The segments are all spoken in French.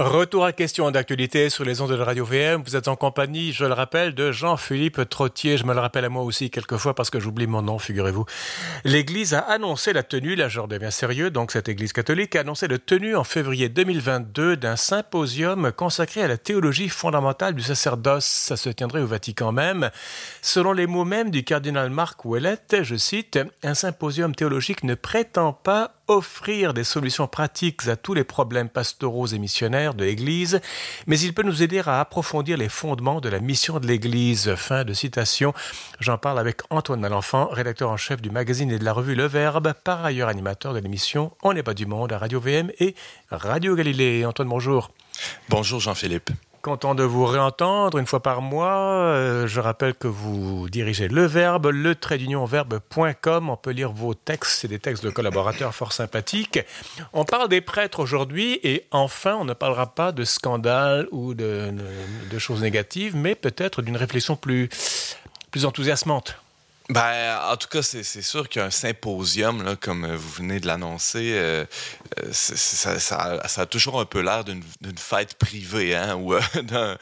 Retour à question d'actualité sur les ondes de Radio VM. Vous êtes en compagnie, je le rappelle, de Jean-Philippe Trottier. Je me le rappelle à moi aussi quelquefois parce que j'oublie mon nom, figurez-vous. L'Église a annoncé la tenue, là je redeviens sérieux, donc cette Église catholique a annoncé la tenue en février 2022 d'un symposium consacré à la théologie fondamentale du sacerdoce. Ça se tiendrait au Vatican même. Selon les mots mêmes du cardinal Marc Ouellette, je cite, un symposium théologique ne prétend pas offrir des solutions pratiques à tous les problèmes pastoraux et missionnaires de l'Église, mais il peut nous aider à approfondir les fondements de la mission de l'Église. Fin de citation. J'en parle avec Antoine Malenfant, rédacteur en chef du magazine et de la revue Le Verbe, par ailleurs animateur de l'émission On n'est pas du monde à Radio VM et Radio Galilée. Antoine, bonjour. Bonjour Jean-Philippe. Content de vous réentendre une fois par mois. Euh, je rappelle que vous dirigez le verbe, le trait. On peut lire vos textes, c'est des textes de collaborateurs fort sympathiques. On parle des prêtres aujourd'hui et enfin, on ne parlera pas de scandales ou de, de choses négatives, mais peut-être d'une réflexion plus, plus enthousiasmante. Ben, en tout cas, c'est sûr qu'un symposium, là, comme vous venez de l'annoncer, euh, euh ça, ça, ça, a toujours un peu l'air d'une fête privée hein, ou euh,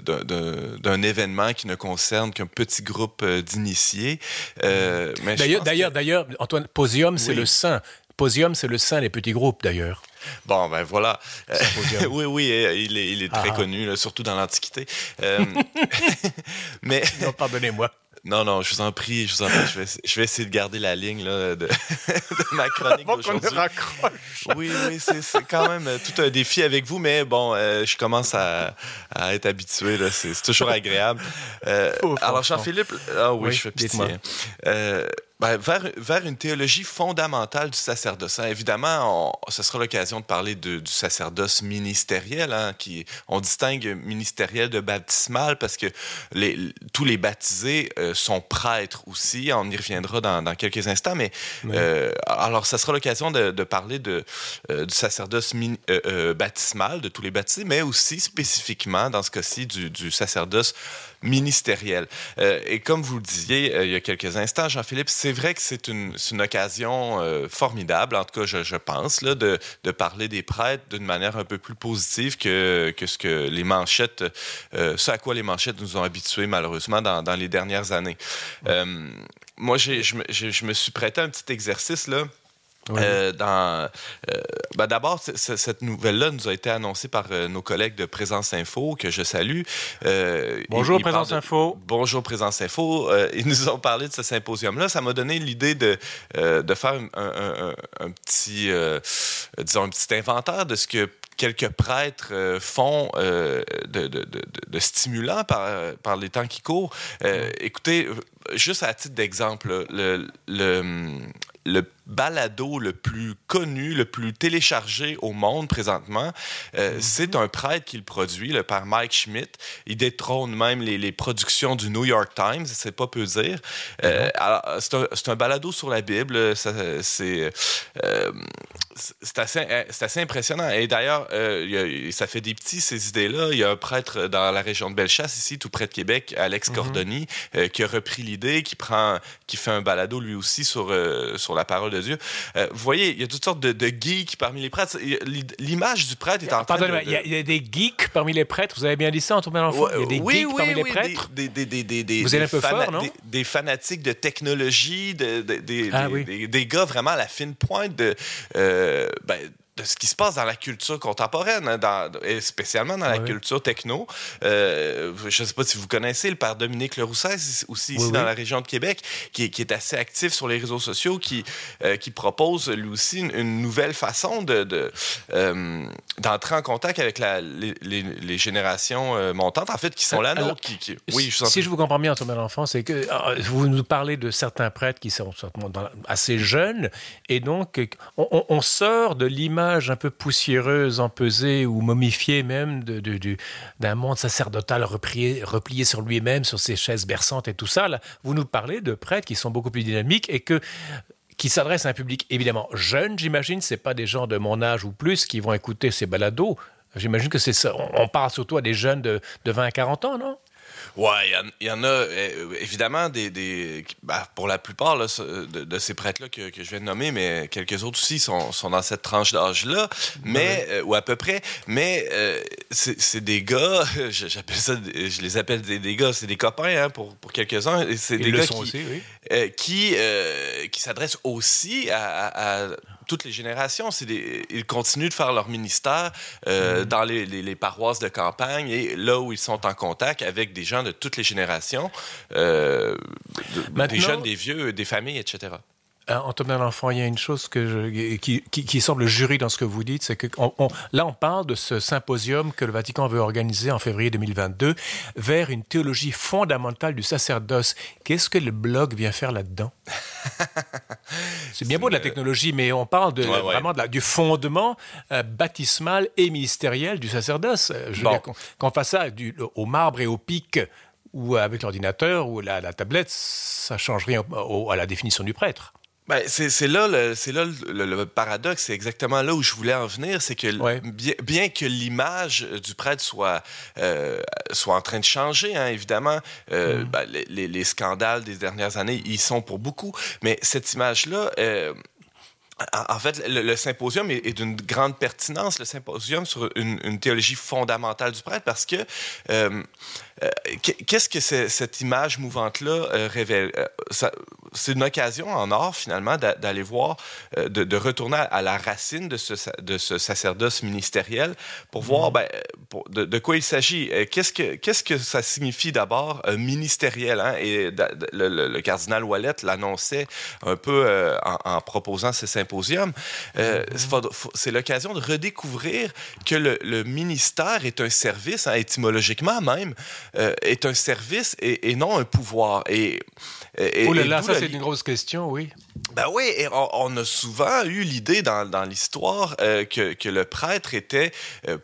d'un événement qui ne concerne qu'un petit groupe euh, d'initiés. Euh, d'ailleurs, d'ailleurs, d'ailleurs, Antoine, Posium, c'est le saint. Posium, c'est le saint des petits groupes, d'ailleurs. Bon, ben voilà. oui, oui, il est, il est très ah. connu, surtout dans l'Antiquité. mais. Non, pardonnez-moi. Non, non, je vous en prie, je vous en prie, je vais, je vais essayer de garder la ligne là, de, de, ma chronique d'aujourd'hui. Oui, oui, c'est quand même euh, tout un défi avec vous, mais bon, euh, je commence à, à être habitué, c'est toujours agréable. Euh, alors, Jean-Philippe, ah oui, je fais pitié. Euh, ben, vers, vers, une théologie fondamentale du sacerdoce. Hein. Évidemment, on, ce sera l'occasion de parler de, du sacerdoce ministériel, hein, qui on distingue ministériel de baptismal parce que les, tous les baptisés euh, sont prêtres aussi. On y reviendra dans, dans quelques instants, mais euh, alors ça sera l'occasion de, de, parler de, euh, du sacerdoce euh, euh, baptismal de tous les baptisés, mais aussi spécifiquement dans ce cas-ci du, du sacerdoce ministériel. Euh, et comme vous le disiez euh, il y a quelques instants, Jean-Philippe, c'est vrai que c'est une, une, occasion euh, formidable, en tout cas, je, je pense, là, de, de, parler des prêtres d'une manière un peu plus positive que, que ce que les manchettes, ce à quoi les manchettes nous ont habitués malheureusement dans, dans les dernières années. Moi, je, je me suis prêté un petit exercice là. Euh, dans, euh, ben D'abord, cette nouvelle-là nous a été annoncée par euh, nos collègues de Présence Info, que je salue. Euh, bonjour Présence de, Info. Bonjour Présence Info. Ils nous ont parlé de ce symposium-là. Ça m'a donné l'idée de, de faire un, un, un, un petit, disons, un petit inventaire de ce que quelques prêtres font de, de, de, de, stimulants par, par les temps qui courent. écoutez, juste à titre d'exemple, le, le, le balado le plus connu, le plus téléchargé au monde présentement. Euh, mm -hmm. C'est un prêtre qui le produit, le père Mike Schmidt. Il détrône même les, les productions du New York Times, c'est pas peu dire. Euh, mm-hmm. c'est un, un, balado sur la Bible. C'est euh, c'est assez, assez, impressionnant. Et d'ailleurs, euh, ça fait des petits, ces idées-là. Il y a un prêtre dans la région de Bellechasse, ici, tout près de Québec, Alex mm -hmm. Cordoni, euh, qui a repris l'idée, qui prend, qui fait un balado lui aussi sur, euh, sur la parole de Dieu. Euh, vous voyez, il y a toutes sortes de, de geeks parmi les prêtres. L'image du prêtre est en train de... Il, y a, il y, a des geeks parmi les prêtres? Vous avez bien dit ça, Antoine Mélenchon? Il y a des oui, geeks oui, parmi oui, les prêtres? Des, des, des, des, des Vous êtes un peu fort, non? Des, fanatiques de technologie, de, des, ah, des, gars vraiment à la fine pointe de... Euh, ben, de ce qui se passe dans la culture contemporaine, hein, dans, et spécialement dans la oui, culture techno. Euh, je ne sais pas si vous connaissez le père Dominique Lerousset, aussi ici oui, dans oui. la région de Québec, qui, qui, est assez actif sur les réseaux sociaux, qui, euh, qui propose lui aussi une, une nouvelle façon de euh, d'entrer en contact avec la, les, les, les, générations montantes, en fait, qui sont là. Qui, qui, oui, je si je vous comprends bien, Thomas L'Enfant, c'est que vous nous parlez de certains prêtres qui sont assez jeunes, et donc on, on sort de l'image un peu poussiéreuse, empesée ou momifiée même d'un de, monde sacerdotal replié, replié sur lui-même, sur ses chaises berçantes et tout ça. Là, vous nous parlez de prêtres qui sont beaucoup plus dynamiques et que qui s'adressent à un public évidemment jeune, j'imagine. C'est pas des gens de mon âge ou plus qui vont écouter ces balados. J'imagine que c'est ça. On parle surtout à des jeunes de, de 20 à 40 ans, non? Ouais, il y, en a évidemment des, des ben, pour la plupart là, de, ces prêtres-là que, que, je viens de nommer, mais quelques autres aussi sont, sont dans cette tranche d'âge-là, mais ou à peu près. Mais c'est des gars, j'appelle ça, je les appelle des, gars, c'est des copains hein, pour, pour quelques-uns. C'est des gars qui, aussi, oui. qui, qui s'adressent aussi à, toutes les générations. Des, ils continuent de faire leur ministère euh, mm-hmm. dans les, paroisses de campagne et là où ils sont en contact avec des gens de toutes les générations, euh, des jeunes, des vieux, des familles, etc. Euh, Antonin L'Enfant, il y a une chose que qui, qui, semble jury dans ce que vous dites, c'est que on, là, on parle de ce symposium que le Vatican veut organiser en février 2022 vers une théologie fondamentale du sacerdoce. Qu'est-ce que le blog vient faire là-dedans? C'est bien beau de la technologie, mais on parle de, vraiment de du fondement euh, baptismal et ministériel du sacerdoce. Euh, je qu'on fasse ça du, au marbre et au pic ou avec l'ordinateur ou la, la, tablette, ça change rien à la définition du prêtre. Ben, c'est là, le, là le, paradoxe, c'est exactement là où je voulais en venir, c'est que bien, que l'image du prêtre soit, euh, soit en train de changer, hein, évidemment, euh, mm. ben, les, les, scandales des dernières années, ils sont pour beaucoup, mais cette image-là, euh, en fait, le, symposium est, d'une grande pertinence, le symposium sur une, théologie fondamentale du prêtre, parce que euh, euh, qu'est-ce que cette image mouvante-là euh, révèle? c'est une occasion en or, finalement, d'aller voir, de, retourner à la racine de ce, de ce sacerdoce ministériel pour voir mm-hmm. ben, de, quoi il s'agit. Qu'est-ce que, qu'est-ce que ça signifie d'abord ministériel? Hein? Et le, cardinal Wallet l'annonçait un peu en, en, proposant ce symposium euh, c'est l'occasion de redécouvrir que le, ministère est un service, hein, étymologiquement même, euh, est un service et, non un pouvoir. Et, oh là là, ça c'est une grosse question, oui. Ben oui, et on, a souvent eu l'idée dans, dans l'histoire euh, que, que, le prêtre était,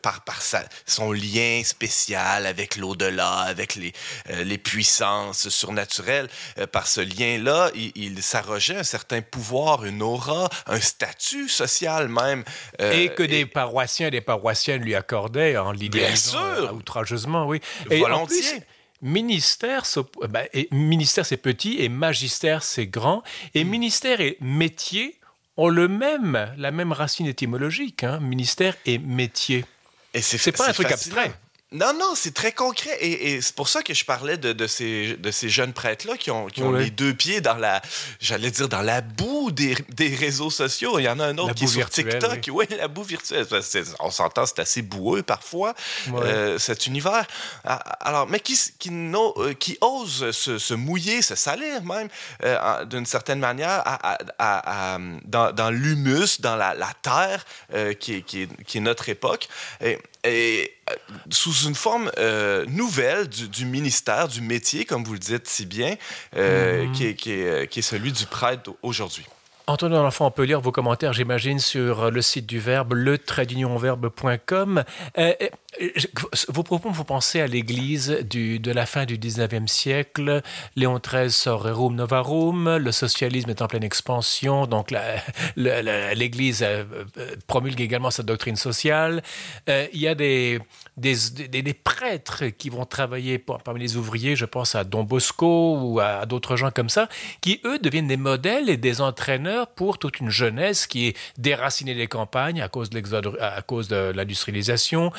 par, par sa, son lien spécial avec l'au-delà, avec les, les puissances surnaturelles, par ce lien-là, il, il s'arrogeait un certain pouvoir, une aura, un statut social même. Euh, et que des paroissiens et des paroissiennes lui accordaient en l'idéalisant euh, outrageusement, oui. Et Volontiers. Ministère, ben, ministère c'est petit et magistère c'est grand. Et hmm. ministère et métier ont le même, la même racine étymologique. Hein, ministère et métier. Et c'est pas un truc abstrait. Non, non, c'est très concret. Et, c'est pour ça que je parlais de, de ces, de ces jeunes prêtres-là qui ont, qui ont les deux pieds dans la, j'allais dire, dans la boue des, des, réseaux sociaux. Il y en a un autre qui est sur TikTok. Oui, la boue virtuelle. On s'entend, c'est assez boueux parfois, euh, cet univers. Ah, alors, mais qui, qui, euh, qui ose se, se, mouiller, se salir même, euh, d'une certaine manière, à, à, dans, dans l'humus, dans la, la terre qui, est, qui, est, qui est notre époque. Et, et euh, sous une forme euh, nouvelle du, ministère, du métier, comme vous le dites si bien, euh, mm-hmm. qui, est, qui, est, qui, est, celui du prêtre aujourd'hui. Antoine L'Enfant, on peut lire vos commentaires, j'imagine, sur le site du Verbe, le. Vos propos à l'Église de la fin du 19e siècle. Léon XIII sort Rerum Novarum, le socialisme est en pleine expansion, donc l'Église euh, euh, promulgue également sa doctrine sociale. Euh, il y a des, prêtres qui vont travailler parmi les ouvriers, je pense à Don Bosco ou à, d'autres gens comme ça, qui eux deviennent des modèles et des entraîneurs pour toute une jeunesse qui est déracinée des campagnes à cause de l'industrialisation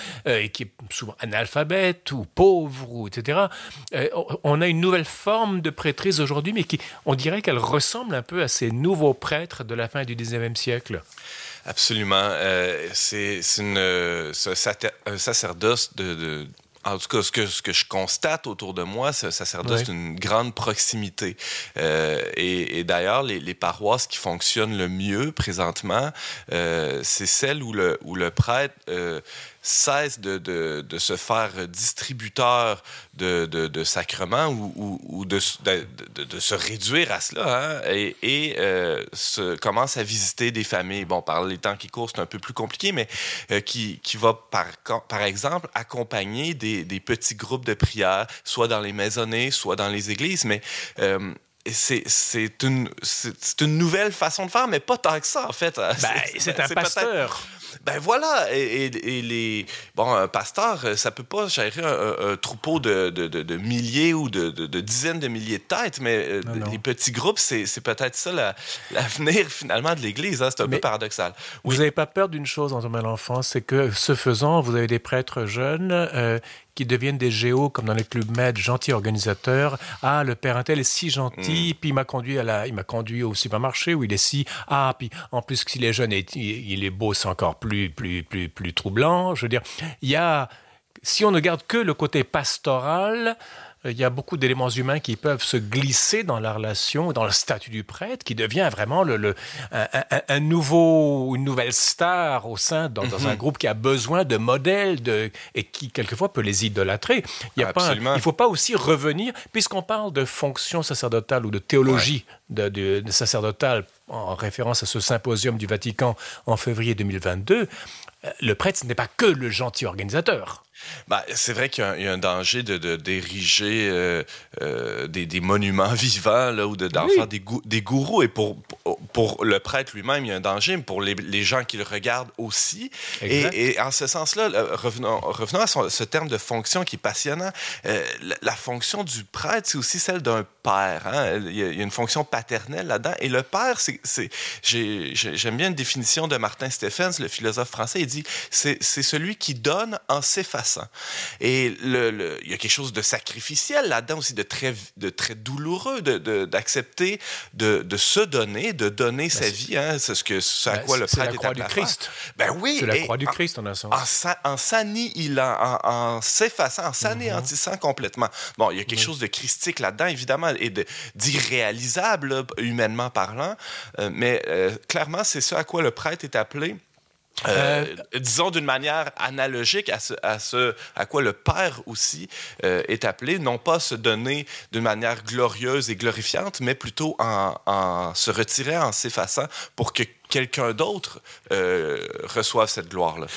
et qui est souvent analphabète ou pauvre, ou etc. Euh, on a une nouvelle forme de prêtrise aujourd'hui, mais qui, on dirait qu'elle ressemble un peu à ces nouveaux prêtres de la fin du 19e siècle. Absolument. Euh, c'est un sacerdoce de, en tout cas, ce que, ce que je constate autour de moi, c'est un sacerdoce d'une grande proximité. Euh, et, d'ailleurs, les, les, paroisses qui fonctionnent le mieux présentement, euh, c'est celles où le, où le prêtre euh, cesse de, de, de, se faire distributeur de, de sacrements ou, ou, de, de, se réduire à cela hein, et, et euh, se, commence à visiter des familles. Bon, par les temps qui courent, c'est un peu plus compliqué, mais euh, qui, qui va, par, par exemple, accompagner des, des, petits groupes de prière, soit dans les maisonnées, soit dans les églises, mais... Euh, c'est une, une nouvelle façon de faire, mais pas tant que ça, en fait. Ben, c'est un pasteur. Ben voilà, et, les bon, un pasteur, ça peut pas gérer un, troupeau de, de, de, milliers ou de, dizaines de milliers de têtes, mais euh, les petits groupes, c'est peut-être ça l'avenir finalement de l'Église. Hein? C'est un peu paradoxal. Vous n'avez pas peur d'une chose en termes d'enfance, c'est que ce faisant, vous avez des prêtres jeunes euh, qui deviennent des géos comme dans les clubs med, gentils organisateurs. Ah, le père Intel est si gentil, mm. puis il m'a conduit à la, il m'a conduit au supermarché où il est si. Ah, puis en plus s'il est jeune et il est beau, c'est encore plus, plus, plus, plus troublant. Je veux dire, il y a, si on ne garde que le côté pastoral, il y a beaucoup d'éléments humains qui peuvent se glisser dans la relation, dans le statut du prêtre, qui devient vraiment le, un, nouveau, une nouvelle star au sein dans, un mhm. groupe qui a besoin de modèles de, et qui quelquefois peut les idolâtrer. Il ne faut pas aussi revenir, puisqu'on parle de fonction sacerdotale ou de théologie de, sacerdotale en référence à ce symposium du Vatican en février 2022, euh, le prêtre, ce n'est pas que le gentil organisateur. Bah, c'est vrai qu'il y, a un danger de, d'ériger euh, euh, des, monuments vivants là, ou de, d'en faire des, des, gourous. Et pour, pour le prêtre lui-même, il y a un danger, mais pour les, les gens qui le regardent aussi. Et, et, en ce sens-là, revenons, revenons à ce terme de fonction qui est passionnant. la, fonction du prêtre, c'est aussi celle d'un père. Hein. Il, y a, une fonction paternelle là-dedans. Et le père, c'est j'aime bien une définition de Martin Stephens, le philosophe français. Il dit c'est, celui qui donne en s'effaçant. Et le, il y a quelque chose de sacrificiel là-dedans aussi, de très, de très douloureux, de, d'accepter de, de, se donner, de donner ben, sa vie. Hein. C'est ce, que, ce à ben, quoi le prêtre est la croix du Christ. Ben oui. C'est la croix du Christ en un sens. En, en s'annihilant, en, en s'effaçant, en s'anéantissant complètement. Bon, il y a quelque chose de christique là-dedans, évidemment, et d'irréalisable, humainement parlant. Euh, mais euh, clairement, c'est ça à quoi le prêtre est appelé. Euh, disons d'une manière analogique à ce, à ce, à quoi le Père aussi est appelé, non pas se donner d'une manière glorieuse et glorifiante, mais plutôt en, en se retirer, en s'effaçant pour que quelqu'un d'autre reçoive cette gloire-là.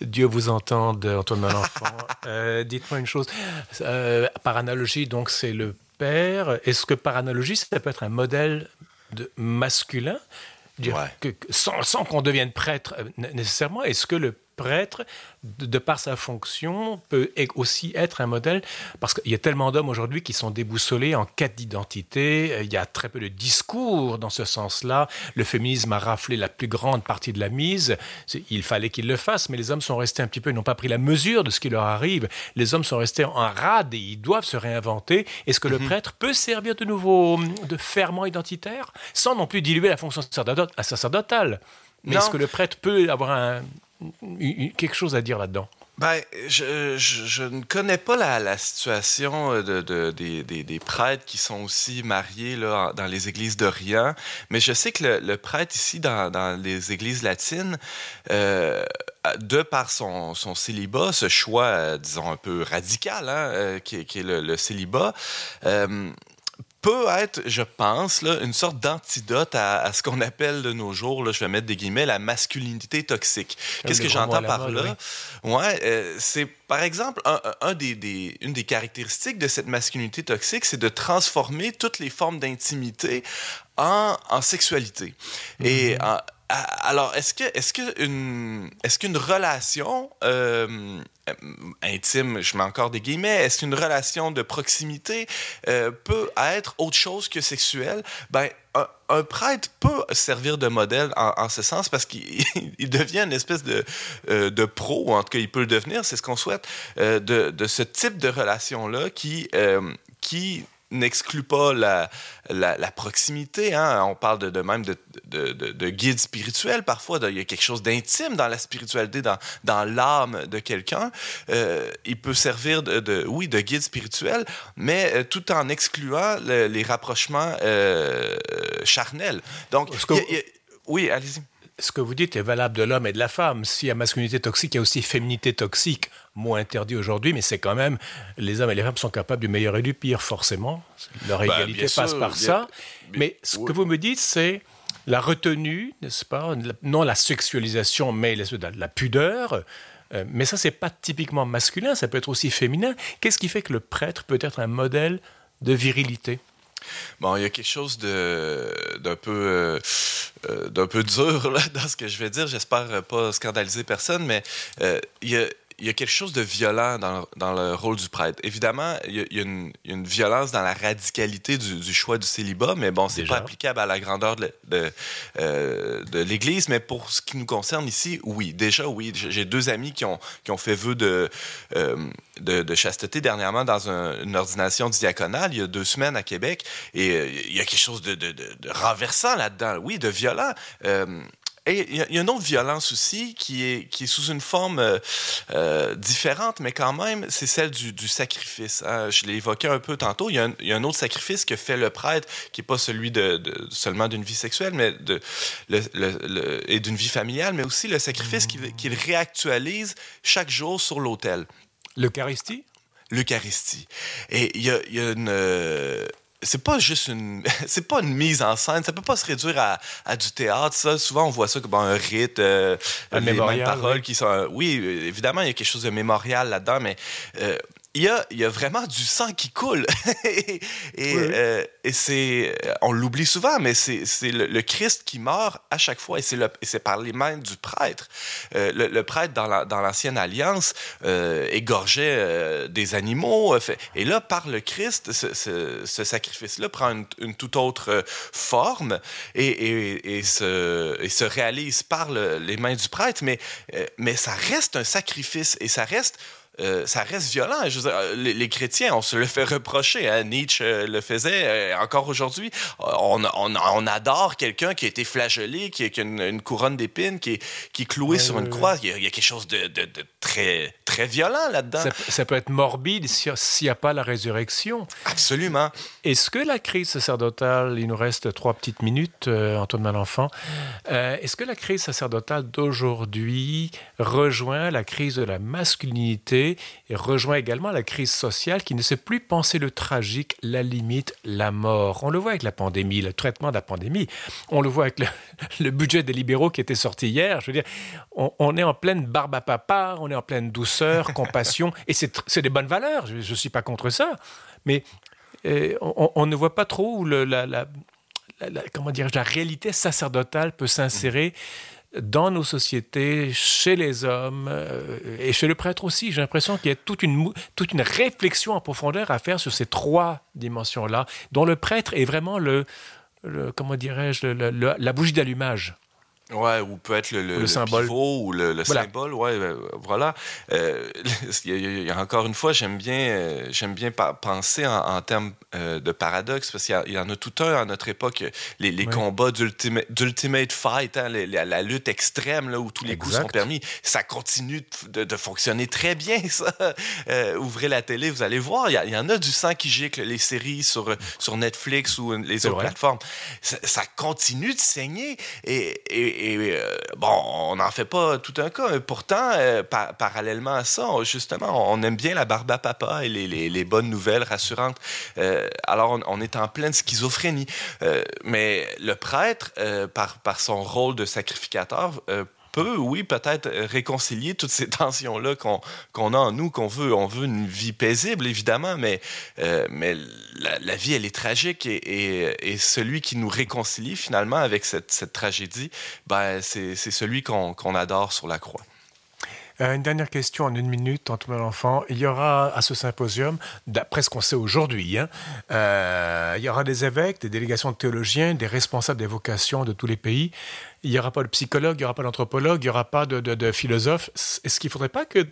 Dieu vous entende, Antoine Malenfant. Dites-moi une chose. par analogie, donc, c'est le père, est-ce que par analogie, ça peut être un modèle de masculin. Que, sans, sans qu'on devienne prêtre euh, nécessairement, est-ce que le prêtre, de, par sa fonction, peut aussi être un modèle, parce qu'il y a tellement d'hommes aujourd'hui qui sont déboussolés en quête d'identité, euh, il y a très peu de discours dans ce sens-là, le féminisme a raflé la plus grande partie de la mise, il fallait qu'il le fasse, mais les hommes sont restés un petit peu, ils n'ont pas pris la mesure de ce qui leur arrive, les hommes sont restés en rade et ils doivent se réinventer. Est-ce que le mhm. prêtre peut servir de nouveau de ferment identitaire, sans non plus diluer la fonction sacerdotale? Mais est-ce que le prêtre peut avoir un, quelque chose à dire là-dedans? Ben, je, ne connais pas la, situation euh, de, de, des, prêtres qui sont aussi mariés là, dans les églises d'Orient, mais je sais que le, prêtre ici, dans, les églises latines, euh, de par son, célibat, ce choix, euh, disons, un peu radical, hein, qui, est le célibat, peut être, je pense, là, une sorte d'antidote à, ce qu'on appelle de nos jours, là, je vais mettre des guillemets, la masculinité toxique. Qu'est-ce que j'entends par là? Ouais, euh, c'est par exemple, un, des, des, une des caractéristiques de cette masculinité toxique, c'est de transformer toutes les formes d'intimité en, en, sexualité. Et mm-hmm. Alors, est-ce que, est-ce que une, est-ce qu'une relation euh, euh, intime, je mets encore des guillemets, est-ce qu'une relation de proximité euh, peut être autre chose que sexuelle? Ben, un, prêtre peut servir de modèle en, ce sens parce qu'il devient une espèce de, euh, de pro, ou en tout cas il peut le devenir, c'est ce qu'on souhaite, de, de, ce type de relation-là qui, qui n'exclut pas la, la, proximité. Hein. On parle de, même de, de, de, guide spirituel parfois. Il y a quelque chose d'intime dans la spiritualité, dans, dans l'âme de quelqu'un. Euh, il peut servir de, oui, de guide spirituel, mais euh, tout en excluant les rapprochements euh, charnels. Donc, oui, allez-y ce que vous dites est valable de l'homme et de la femme. S'il y a masculinité toxique, il y a aussi féminité toxique, moins interdit aujourd'hui, mais c'est quand même, les hommes et les femmes sont capables du meilleur et du pire, forcément. Leur bah, égalité passe par ça. mais ce que vous me dites, c'est la retenue, n'est-ce pas Non la sexualisation, mais la, pudeur. Euh, mais ça, c'est pas typiquement masculin, ça peut être aussi féminin. Qu'est-ce qui fait que le prêtre peut être un modèle de virilité? Bon, il y a quelque chose d'un peu, euh, d'un peu dur dans ce que je vais dire. J'espère pas scandaliser personne, mais il y a il y a quelque chose de violent dans, dans le rôle du prêtre. Évidemment, il y a, il y a, une, une, violence dans la radicalité du, du, choix du célibat, mais bon, c'est pas applicable à la grandeur de, de, euh, de l'Église. Mais pour ce qui nous concerne ici, oui, déjà oui. J'ai deux amis qui ont, qui ont fait vœu de, euh, de, de, chasteté dernièrement dans un, une ordination diaconale il y a deux semaines à Québec, et euh, il y a quelque chose de renversant là-dedans, oui, de violent. Et il y, a une autre violence aussi qui est, qui est sous une forme euh, euh, différente, mais quand même, c'est celle du, du sacrifice. Hein. Je l'ai évoqué un peu tantôt. Il y, a un, il y, a un, autre sacrifice que fait le prêtre, qui n'est pas celui de, de seulement d'une vie sexuelle, mais de, le, le, le, et d'une vie familiale, mais aussi le sacrifice qu'il réactualise chaque jour sur l'autel. L'Eucharistie? L'Eucharistie. Et il y a, il y a une euh, c'est pas juste une c'est pas une mise en scène ça peut pas se réduire à, à du théâtre ça souvent on voit ça comme un rite euh, un les paroles oui. qui sont oui évidemment il y a quelque chose de mémorial là-dedans mais euh, il y a, y a vraiment du sang qui coule. et, et, oui. euh, et c'est, on l'oublie souvent, mais c'est, c'est le, le, Christ qui meurt à chaque fois, et c'est, le, et c'est par les mains du prêtre. Euh, le, le, prêtre, dans, la, dans l'ancienne alliance, euh, égorgeait euh, des animaux, fait, et là, par le Christ, ce, ce, ce sacrifice-là prend une, une, toute autre forme et, et, et, se, et se réalise par le, les mains du prêtre, mais, mais ça reste un sacrifice, et ça reste euh, ça reste violent. Je veux dire, les, les, chrétiens, on se le fait reprocher. Hein? Nietzsche euh, le faisait euh, encore aujourd'hui. On, on, on, adore quelqu'un qui a été flagellé, qui, qui a une, une couronne d'épines, qui, qui est cloué sur une croix. Il y, a, il y, a, quelque chose de, de, de très, très violent là-dedans. Ça, ça, peut être morbide s'il n'y a pas la résurrection. Absolument. Est-ce que la crise sacerdotale, il nous reste trois petites minutes, euh, Antoine Malenfant, euh, est-ce que la crise sacerdotale d'aujourd'hui rejoint la crise de la masculinité et rejoint également la crise sociale qui ne sait plus penser le tragique, la limite, la mort. On le voit avec la pandémie, le traitement de la pandémie. On le voit avec le, le budget des libéraux qui était sorti hier. Je veux dire, on, on, est en pleine barbe à papa, on est en pleine douceur, compassion, et c'est des bonnes valeurs. Je ne suis pas contre ça. Mais euh, on, on, ne voit pas trop où le, la, la, la, comment dire, la réalité sacerdotale peut s'insérer. Dans nos sociétés, chez les hommes euh, et chez le prêtre aussi. J'ai l'impression qu'il y a toute une, toute une réflexion en profondeur à faire sur ces trois dimensions-là, dont le prêtre est vraiment le, comment dirais-je, la bougie d'allumage. Ouais, ou peut être le, le, le symbole pivot, ou le, voilà. symbole, ouais, ben, voilà. Euh, il, y a, encore une fois, j'aime bien, euh, j'aime bien penser en, en termes euh, de paradoxe parce qu'il y, en a tout un à notre époque, les, les ouais. combats d'ultimate, fight, hein, la, la, lutte extrême là où tous les exact. coups sont permis, ça continue de, de fonctionner très bien. Ça, euh, ouvrez la télé, vous allez voir, il y, y, en a du sang qui gicle, les séries sur sur Netflix ou les autres vrai. plateformes, ça, ça, continue de saigner et, et et euh, bon, on n'en fait pas tout un cas. Pourtant, euh, par, parallèlement à ça, justement, on aime bien la barbe à papa et les, bonnes nouvelles rassurantes. Euh, alors, on, est en pleine schizophrénie. Mais le prêtre, par son rôle de sacrificateur, peut, oui, peut-être réconcilier toutes ces tensions-là qu'on qu a en nous, qu'on veut. On veut une vie paisible, évidemment, mais, euh, mais la, vie, elle est tragique et, et, et, celui qui nous réconcilie finalement avec cette, cette tragédie, ben, c'est celui qu'on qu adore sur la croix. Euh, une dernière question en une minute, Antoine L'Enfant. Il y aura à ce symposium, d'après ce qu'on sait aujourd'hui, hein, euh, il y aura des évêques, des délégations de théologiens, des responsables des vocations de tous les pays. Il n'y aura pas de psychologue, il n'y aura pas d'anthropologue, il n'y aura pas de, de, philosophe. Est-ce qu'il ne faudrait pas que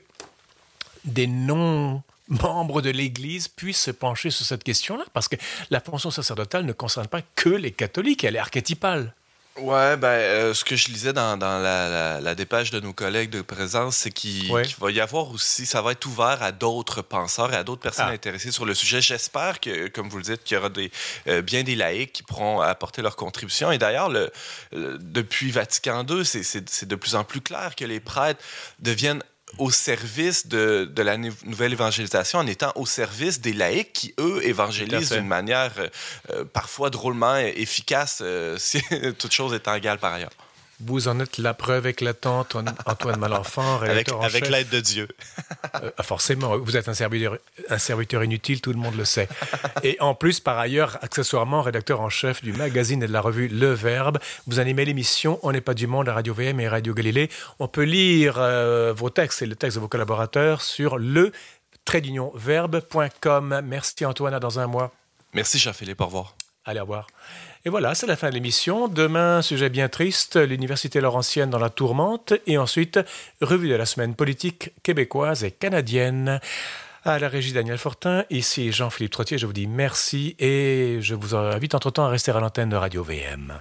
des noms membres de l'Église puissent se pencher sur cette question-là, parce que la fonction sacerdotale ne concerne pas que les catholiques, elle est archétypale. Ouais, ben, euh, ce que je lisais dans, dans la, la, la, dépêche de nos collègues de présence, c'est qu'il ouais. qu va y avoir aussi, ça va être ouvert à d'autres penseurs et à d'autres personnes ah. intéressées sur le sujet. J'espère que, comme vous le dites, qu'il y aura des, euh, bien des laïcs qui pourront apporter leur contribution. Et d'ailleurs, le, le, depuis Vatican II, c'est de plus en plus clair que les prêtres deviennent au service de, de, la nouvelle évangélisation en étant au service des laïcs qui, eux, évangélisent d'une manière euh, parfois drôlement efficace, euh, si toute chose étant égale par ailleurs. Vous en êtes la preuve éclatante, Antoine Malenfant, rédacteur avec, Avec l'aide de Dieu. Euh, forcément, vous êtes un serviteur, un serviteur inutile, tout le monde le sait. Et en plus, par ailleurs, accessoirement, rédacteur en chef du magazine et de la revue Le Verbe. Vous animez l'émission On n'est pas du monde à Radio VM et Radio Galilée. On peut lire euh, vos textes et le texte de vos collaborateurs sur le verbe.com. Merci Antoine, à dans un mois. Merci Jean-Philippe, au revoir. Allez, au revoir. Et voilà, c'est la fin de l'émission. Demain, sujet bien triste, l'Université Laurentienne dans la tourmente. Et ensuite, revue de la semaine politique québécoise et canadienne. À la régie Daniel Fortin, ici Jean-Philippe Trottier, je vous dis merci et je vous invite entre-temps à rester à l'antenne de Radio VM.